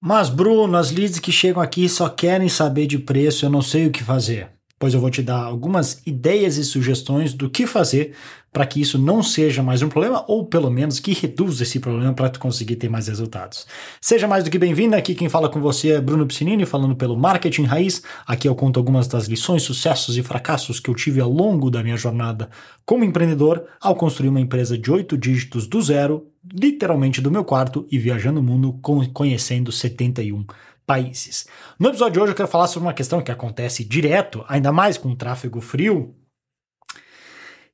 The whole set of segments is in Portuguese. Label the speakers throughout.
Speaker 1: Mas, Bruno, as leads que chegam aqui só querem saber de preço, eu não sei o que fazer. Pois eu vou te dar algumas ideias e sugestões do que fazer para que isso não seja mais um problema, ou pelo menos que reduza esse problema para tu conseguir ter mais resultados. Seja mais do que bem-vindo, aqui quem fala com você é Bruno Piscinini, falando pelo Marketing Raiz. Aqui eu conto algumas das lições, sucessos e fracassos que eu tive ao longo da minha jornada como empreendedor ao construir uma empresa de oito dígitos do zero, literalmente do meu quarto e viajando o mundo conhecendo 71 países. No episódio de hoje eu quero falar sobre uma questão que acontece direto, ainda mais com o tráfego frio,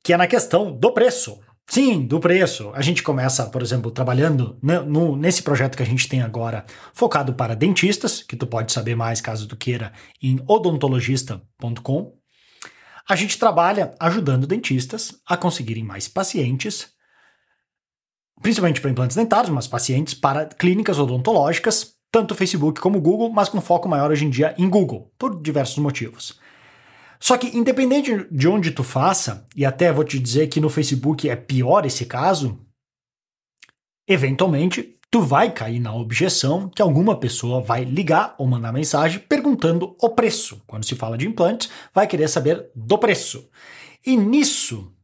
Speaker 1: que é na questão do preço. Sim, do preço. A gente começa, por exemplo, trabalhando no, nesse projeto que a gente tem agora, focado para dentistas, que tu pode saber mais caso tu queira em odontologista.com. A gente trabalha ajudando dentistas a conseguirem mais pacientes, principalmente para implantes dentários, mas pacientes para clínicas odontológicas, tanto Facebook como Google, mas com foco maior hoje em dia em Google, por diversos motivos. Só que independente de onde tu faça, e até vou te dizer que no Facebook é pior esse caso, eventualmente tu vai cair na objeção que alguma pessoa vai ligar ou mandar mensagem perguntando o preço. Quando se fala de implantes, vai querer saber do preço. E nisso,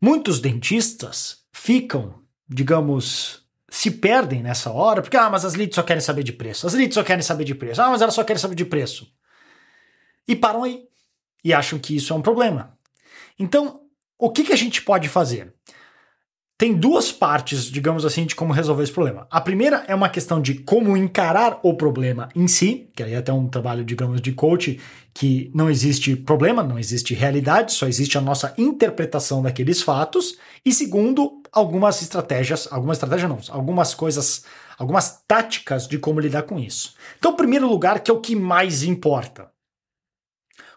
Speaker 1: muitos dentistas ficam, digamos, se perdem nessa hora, porque, ah, mas as leads só querem saber de preço, as leads só querem saber de preço, ah, mas elas só querem saber de preço. E param aí e acham que isso é um problema. Então, o que, que a gente pode fazer? Tem duas partes, digamos assim, de como resolver esse problema. A primeira é uma questão de como encarar o problema em si, que aí é até um trabalho, digamos, de coach, que não existe problema, não existe realidade, só existe a nossa interpretação daqueles fatos. E segundo, algumas estratégias, algumas estratégias não, algumas coisas, algumas táticas de como lidar com isso. Então, primeiro lugar, que é o que mais importa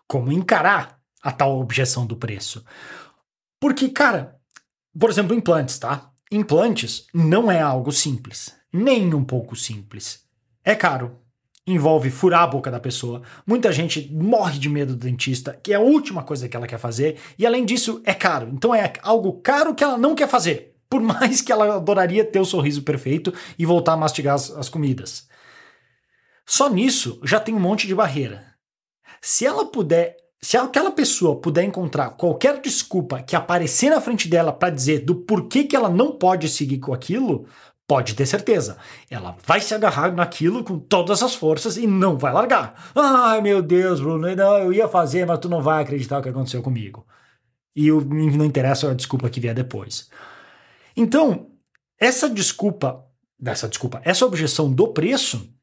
Speaker 1: como encarar a tal objeção do preço. Porque, cara, por exemplo, implantes, tá? Implantes não é algo simples, nem um pouco simples. É caro, envolve furar a boca da pessoa. Muita gente morre de medo do dentista, que é a última coisa que ela quer fazer, e além disso é caro. Então é algo caro que ela não quer fazer, por mais que ela adoraria ter o sorriso perfeito e voltar a mastigar as, as comidas. Só nisso já tem um monte de barreira. Se ela puder, se aquela pessoa puder encontrar qualquer desculpa que aparecer na frente dela para dizer do porquê que ela não pode seguir com aquilo, pode ter certeza. Ela vai se agarrar naquilo com todas as forças e não vai largar. Ai, meu Deus, Bruno, não, eu ia fazer, mas tu não vai acreditar o que aconteceu comigo. E não interessa a desculpa que vier depois. Então, essa desculpa, essa desculpa, essa objeção do preço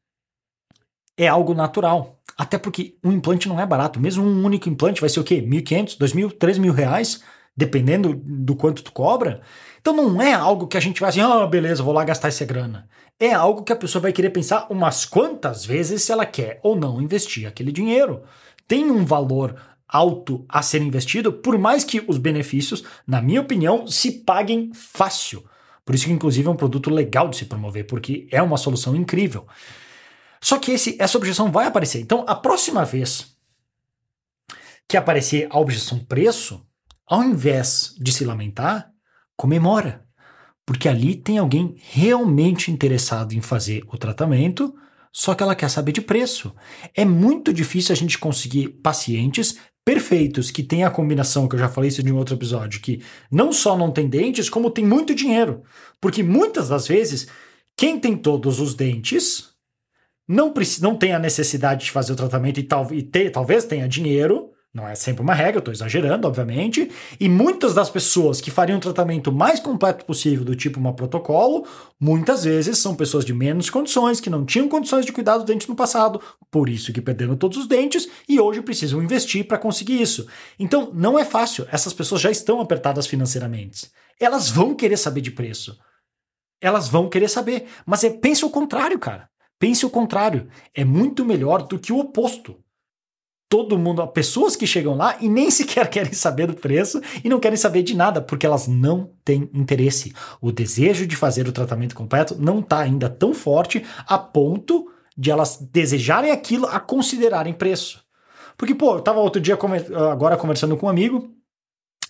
Speaker 1: é algo natural. Até porque um implante não é barato. Mesmo um único implante vai ser o quê? 1.500, 2.000, 3.000 reais, dependendo do quanto tu cobra. Então não é algo que a gente vai assim, ah, beleza, vou lá gastar essa grana. É algo que a pessoa vai querer pensar umas quantas vezes se ela quer ou não investir aquele dinheiro. Tem um valor alto a ser investido, por mais que os benefícios, na minha opinião, se paguem fácil. Por isso que, inclusive, é um produto legal de se promover, porque é uma solução incrível. Só que esse, essa objeção vai aparecer. Então, a próxima vez que aparecer a objeção preço, ao invés de se lamentar, comemora. Porque ali tem alguém realmente interessado em fazer o tratamento, só que ela quer saber de preço. É muito difícil a gente conseguir pacientes perfeitos que têm a combinação que eu já falei isso em um outro episódio, que não só não tem dentes, como tem muito dinheiro. Porque muitas das vezes, quem tem todos os dentes não, não tem a necessidade de fazer o tratamento e, tal, e ter, talvez tenha dinheiro, não é sempre uma regra, estou exagerando, obviamente, e muitas das pessoas que fariam o tratamento mais completo possível, do tipo uma protocolo, muitas vezes são pessoas de menos condições, que não tinham condições de cuidar do dente no passado, por isso que perderam todos os dentes e hoje precisam investir para conseguir isso. Então, não é fácil, essas pessoas já estão apertadas financeiramente. Elas vão querer saber de preço. Elas vão querer saber, mas é, pense o contrário, cara. Pense o contrário, é muito melhor do que o oposto. Todo mundo, pessoas que chegam lá e nem sequer querem saber do preço e não querem saber de nada, porque elas não têm interesse. O desejo de fazer o tratamento completo não está ainda tão forte a ponto de elas desejarem aquilo a considerarem preço. Porque, pô, eu tava outro dia agora conversando com um amigo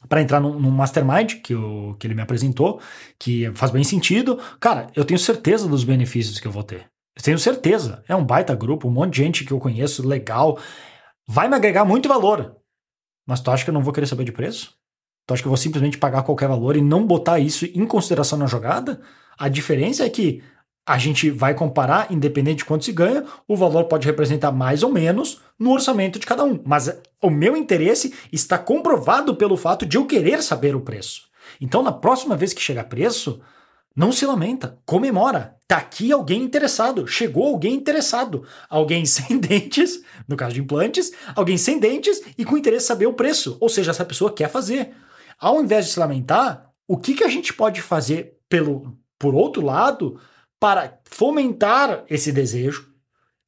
Speaker 1: para entrar num, num mastermind que, eu, que ele me apresentou, que faz bem sentido. Cara, eu tenho certeza dos benefícios que eu vou ter tenho certeza. É um baita grupo, um monte de gente que eu conheço, legal. Vai me agregar muito valor. Mas tu acha que eu não vou querer saber de preço? Tu acha que eu vou simplesmente pagar qualquer valor e não botar isso em consideração na jogada? A diferença é que a gente vai comparar, independente de quanto se ganha, o valor pode representar mais ou menos no orçamento de cada um. Mas o meu interesse está comprovado pelo fato de eu querer saber o preço. Então, na próxima vez que chegar preço, não se lamenta, comemora. Tá aqui alguém interessado, chegou alguém interessado. Alguém sem dentes, no caso de implantes, alguém sem dentes e com interesse em saber o preço. Ou seja, essa pessoa quer fazer. Ao invés de se lamentar, o que, que a gente pode fazer pelo, por outro lado para fomentar esse desejo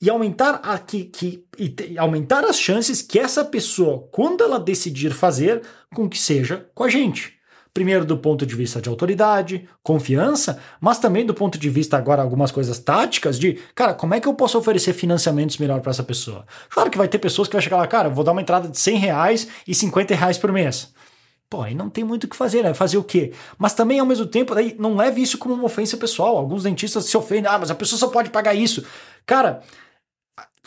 Speaker 1: e aumentar, a, que, que, e aumentar as chances que essa pessoa, quando ela decidir fazer, com que seja com a gente? Primeiro, do ponto de vista de autoridade, confiança, mas também do ponto de vista, agora, algumas coisas táticas de, cara, como é que eu posso oferecer financiamentos melhor para essa pessoa? Claro que vai ter pessoas que vai chegar lá, cara, vou dar uma entrada de 100 reais e 50 reais por mês. Pô, aí não tem muito o que fazer, né? Fazer o quê? Mas também, ao mesmo tempo, daí, não leve isso como uma ofensa pessoal. Alguns dentistas se ofendem, ah, mas a pessoa só pode pagar isso. Cara,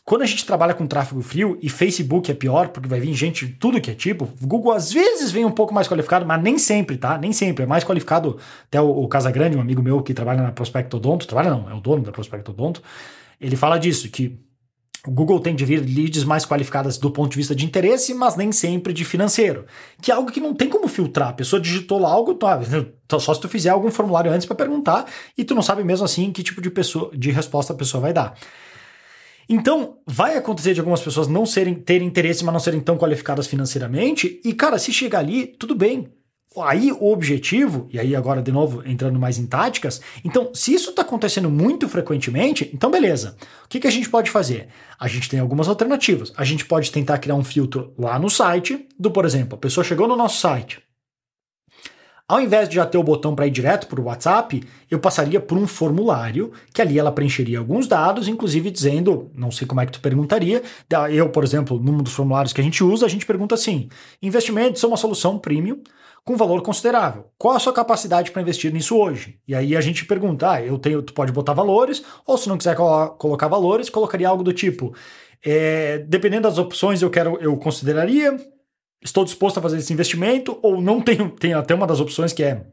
Speaker 1: quando a gente trabalha com tráfego frio e Facebook é pior, porque vai vir gente de tudo que é tipo, Google às vezes vem um pouco mais qualificado, mas nem sempre, tá? Nem sempre. É mais qualificado. Até o, o Casagrande, um amigo meu que trabalha na Prospecto Odonto, trabalha não, é o dono da Prospecto Odonto, ele fala disso, que o Google tem de vir leads mais qualificadas do ponto de vista de interesse, mas nem sempre de financeiro. Que é algo que não tem como filtrar. A pessoa digitou lá algo, tá, só se tu fizer algum formulário antes para perguntar, e tu não sabe mesmo assim que tipo de, pessoa, de resposta a pessoa vai dar. Então, vai acontecer de algumas pessoas não serem terem interesse, mas não serem tão qualificadas financeiramente. E, cara, se chegar ali, tudo bem. Aí o objetivo, e aí agora de novo entrando mais em táticas, então se isso está acontecendo muito frequentemente, então beleza. O que, que a gente pode fazer? A gente tem algumas alternativas. A gente pode tentar criar um filtro lá no site, do por exemplo, a pessoa chegou no nosso site, ao invés de já ter o botão para ir direto para o WhatsApp, eu passaria por um formulário, que ali ela preencheria alguns dados, inclusive dizendo, não sei como é que tu perguntaria, eu, por exemplo, num dos formulários que a gente usa, a gente pergunta assim: investimentos são uma solução premium com valor considerável. Qual a sua capacidade para investir nisso hoje? E aí a gente pergunta: ah, eu tenho, tu pode botar valores, ou se não quiser colocar valores, colocaria algo do tipo: é, dependendo das opções, eu quero, eu consideraria estou disposto a fazer esse investimento ou não tenho. Tem até uma das opções que é.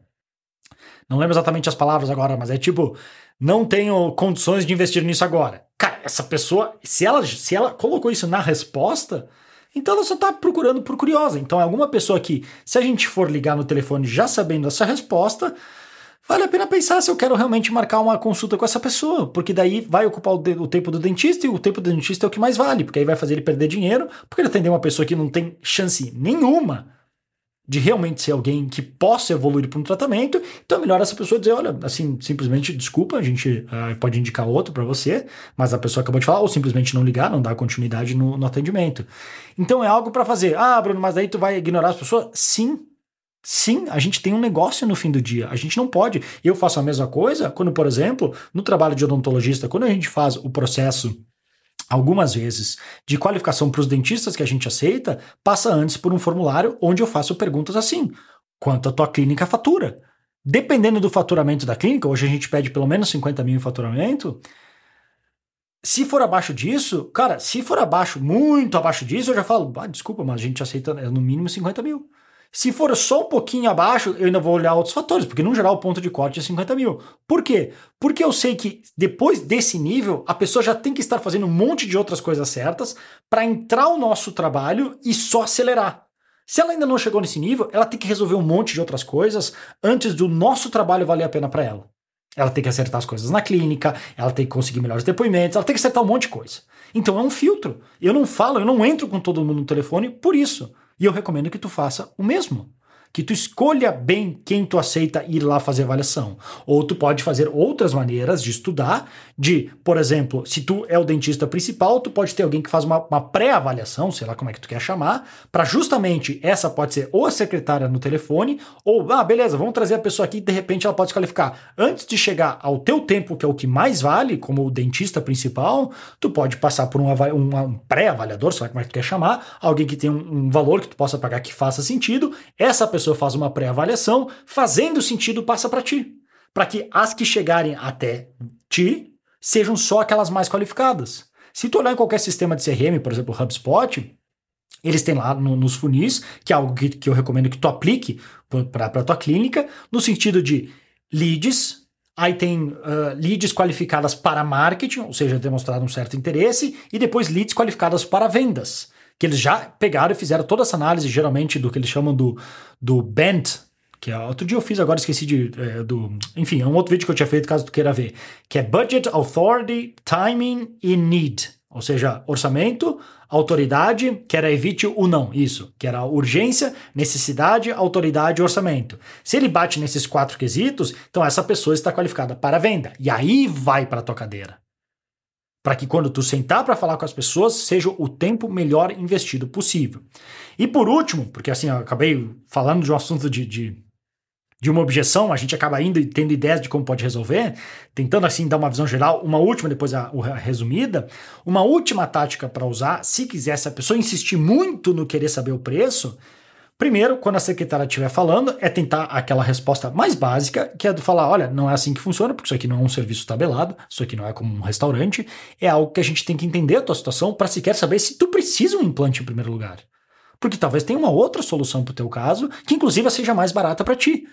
Speaker 1: Não lembro exatamente as palavras agora, mas é tipo, não tenho condições de investir nisso agora. Cara, essa pessoa, se ela, se ela colocou isso na resposta, então ela só está procurando por curiosa. Então é alguma pessoa que, se a gente for ligar no telefone já sabendo essa resposta, vale a pena pensar se eu quero realmente marcar uma consulta com essa pessoa, porque daí vai ocupar o, de, o, tempo do dentista e o tempo do dentista é o que mais vale, porque aí vai fazer ele perder dinheiro, porque ele atender uma pessoa que não tem chance nenhuma de realmente ser alguém que possa evoluir para um tratamento, então é melhor essa pessoa dizer, olha, assim, simplesmente desculpa, a gente uh, pode indicar outro para você, mas a pessoa acabou de falar, ou simplesmente não ligar, não dar continuidade no, no atendimento. Então é algo para fazer. Ah, Bruno, mas daí tu vai ignorar as pessoas? Sim, Sim, a gente tem um negócio no fim do dia. A gente não pode. Eu faço a mesma coisa quando, por exemplo, no trabalho de odontologista, quando a gente faz o processo algumas vezes de qualificação para os dentistas que a gente aceita, passa antes por um formulário onde eu faço perguntas assim: quanto a tua clínica fatura? Dependendo do faturamento da clínica, hoje a gente pede pelo menos 50 mil em faturamento. Se for abaixo disso, cara, se for abaixo, muito abaixo disso, eu já falo, ah, desculpa, mas a gente aceita no mínimo 50 mil. Se for só um pouquinho abaixo, eu ainda vou olhar outros fatores, porque no geral o ponto de corte é 50 mil. Por quê? Porque eu sei que depois desse nível, a pessoa já tem que estar fazendo um monte de outras coisas certas para entrar o nosso trabalho e só acelerar. Se ela ainda não chegou nesse nível, ela tem que resolver um monte de outras coisas antes do nosso trabalho valer a pena para ela. Ela tem que acertar as coisas na clínica, ela tem que conseguir melhores depoimentos, ela tem que acertar um monte de coisa. Então é um filtro. Eu não falo, eu não entro com todo mundo no telefone por isso. E eu recomendo que tu faça o mesmo que tu escolha bem quem tu aceita ir lá fazer avaliação. Ou tu pode fazer outras maneiras de estudar, de, por exemplo, se tu é o dentista principal, tu pode ter alguém que faz uma, uma pré-avaliação, sei lá como é que tu quer chamar, para justamente essa pode ser ou a secretária no telefone, ou, ah, beleza, vamos trazer a pessoa aqui de repente ela pode se qualificar. Antes de chegar ao teu tempo, que é o que mais vale, como o dentista principal, tu pode passar por um, um pré-avaliador, sei lá como é que tu quer chamar, alguém que tem um, um valor que tu possa pagar que faça sentido, essa pessoa pessoa faz uma pré-avaliação, fazendo sentido passa para ti. Para que as que chegarem até ti sejam só aquelas mais qualificadas. Se tu olhar em qualquer sistema de CRM, por exemplo, HubSpot, eles têm lá no, nos funis, que é algo que, que eu recomendo que tu aplique para a tua clínica, no sentido de leads, aí tem uh, leads qualificadas para marketing, ou seja, demonstrado um certo interesse, e depois leads qualificadas para vendas, que eles já pegaram e fizeram toda essa análise, geralmente, do que eles chamam do, do BENT, que é, outro dia eu fiz, agora esqueci de, é, do... Enfim, é um outro vídeo que eu tinha feito, caso tu queira ver, que é Budget, Authority, Timing e Need, ou seja, orçamento, autoridade, que era evite o não, isso, que era urgência, necessidade, autoridade e orçamento. Se ele bate nesses quatro quesitos, então essa pessoa está qualificada para venda. E aí vai para a tua cadeira. Para que quando tu sentar para falar com as pessoas, seja o tempo melhor investido possível. E por último, porque assim, eu acabei falando de um assunto de, de de uma objeção, a gente acaba indo tendo ideias de como pode resolver, tentando assim dar uma visão geral, uma última, depois a, a resumida. Uma última tática para usar, se quiser, se a pessoa insistir muito no querer saber o preço, primeiro, quando a secretária estiver falando, é tentar aquela resposta mais básica, que é de falar: olha, não é assim que funciona, porque isso aqui não é um serviço tabelado, isso aqui não é como um restaurante, é algo que a gente tem que entender a tua situação para sequer saber se tu precisa um implante em primeiro lugar. Porque talvez tenha uma outra solução para o teu caso, que inclusive seja mais barata para ti.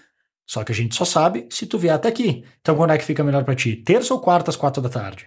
Speaker 1: Só que a gente só sabe se tu vier até aqui. Então quando é que fica melhor para ti? Terça ou quarta às quatro da tarde?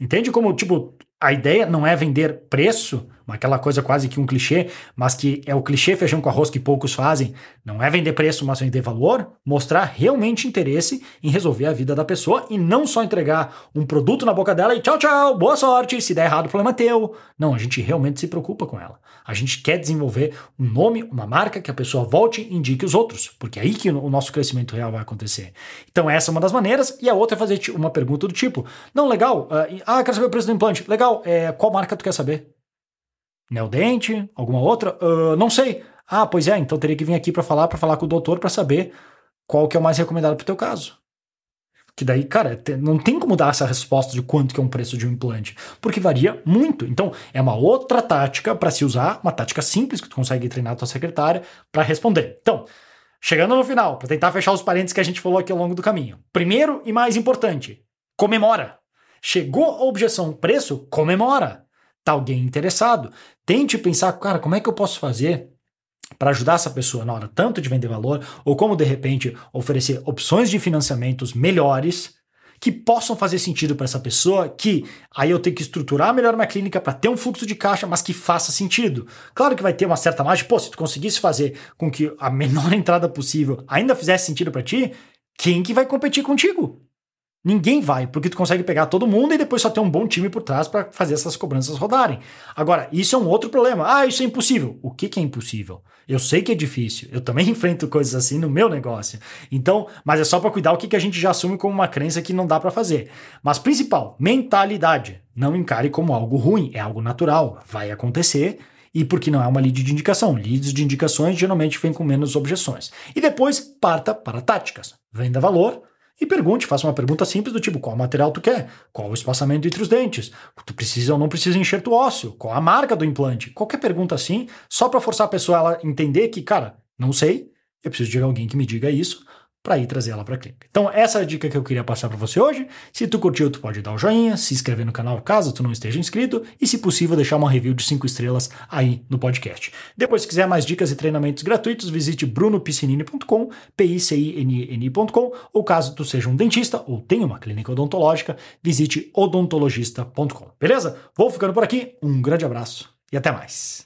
Speaker 1: Entende como, tipo, a ideia não é vender preço, aquela coisa quase que um clichê, mas que é o clichê feijão com arroz que poucos fazem. Não é vender preço, mas vender valor, mostrar realmente interesse em resolver a vida da pessoa e não só entregar um produto na boca dela e tchau, tchau, boa sorte, se der errado o problema é teu. Não, a gente realmente se preocupa com ela. A gente quer desenvolver um nome, uma marca que a pessoa volte e indique os outros, porque é aí que o nosso crescimento real vai acontecer. Então essa é uma das maneiras e a outra é fazer uma pergunta do tipo, não, legal, uh, ah, quero saber o preço do implante, legal, é, qual marca tu quer saber? Neodente? Alguma outra? Uh, não sei. Ah, pois é, então teria que vir aqui para falar, para falar com o doutor para saber qual que é o mais recomendado para o teu caso. Que daí, cara, não tem como dar essa resposta de quanto que é um preço de um implante, porque varia muito. Então, é uma outra tática para se usar, uma tática simples que tu consegue treinar a tua secretária para responder. Então, chegando no final, para tentar fechar os parênteses que a gente falou aqui ao longo do caminho. Primeiro e mais importante, comemora. Chegou a objeção preço, comemora. Tá alguém interessado. Tente pensar, cara, como é que eu posso fazer para ajudar essa pessoa na hora tanto de vender valor, ou como de repente oferecer opções de financiamentos melhores que possam fazer sentido para essa pessoa, que aí eu tenho que estruturar melhor minha clínica para ter um fluxo de caixa, mas que faça sentido. Claro que vai ter uma certa margem, pô, se tu conseguisse fazer com que a menor entrada possível ainda fizesse sentido para ti, quem que vai competir contigo? Ninguém vai, porque tu consegue pegar todo mundo e depois só ter um bom time por trás para fazer essas cobranças rodarem. Agora, isso é um outro problema. Ah, isso é impossível. O que, que é impossível? Eu sei que é difícil. Eu também enfrento coisas assim no meu negócio. Então, mas é só para cuidar o que, que a gente já assume como uma crença que não dá para fazer. Mas principal, mentalidade. Não encare como algo ruim, é algo natural, vai acontecer e porque não é uma lead de indicação. Leads de indicações geralmente vêm com menos objeções. E depois parta para táticas. Venda valor, e pergunte, faça uma pergunta simples do tipo: qual material tu quer? Qual o espaçamento entre os dentes? Tu precisa ou não precisa enxerto ósseo? Qual a marca do implante? Qualquer pergunta assim, só para forçar a pessoa a entender que, cara, não sei, eu preciso de alguém que me diga isso para ir trazer ela para a clínica. Então, essa é a dica que eu queria passar para você hoje. Se tu curtiu, tu pode dar o joinha, se inscrever no canal caso tu não esteja inscrito e, se possível, deixar uma review de 5 estrelas aí no podcast. Depois, se quiser mais dicas e treinamentos gratuitos, visite brunopiscinini.com, p-i-c-i-n-n.com, ou caso tu seja um dentista ou tenha uma clínica odontológica, visite odontologista.com. Beleza? Vou ficando por aqui, um grande abraço e até mais.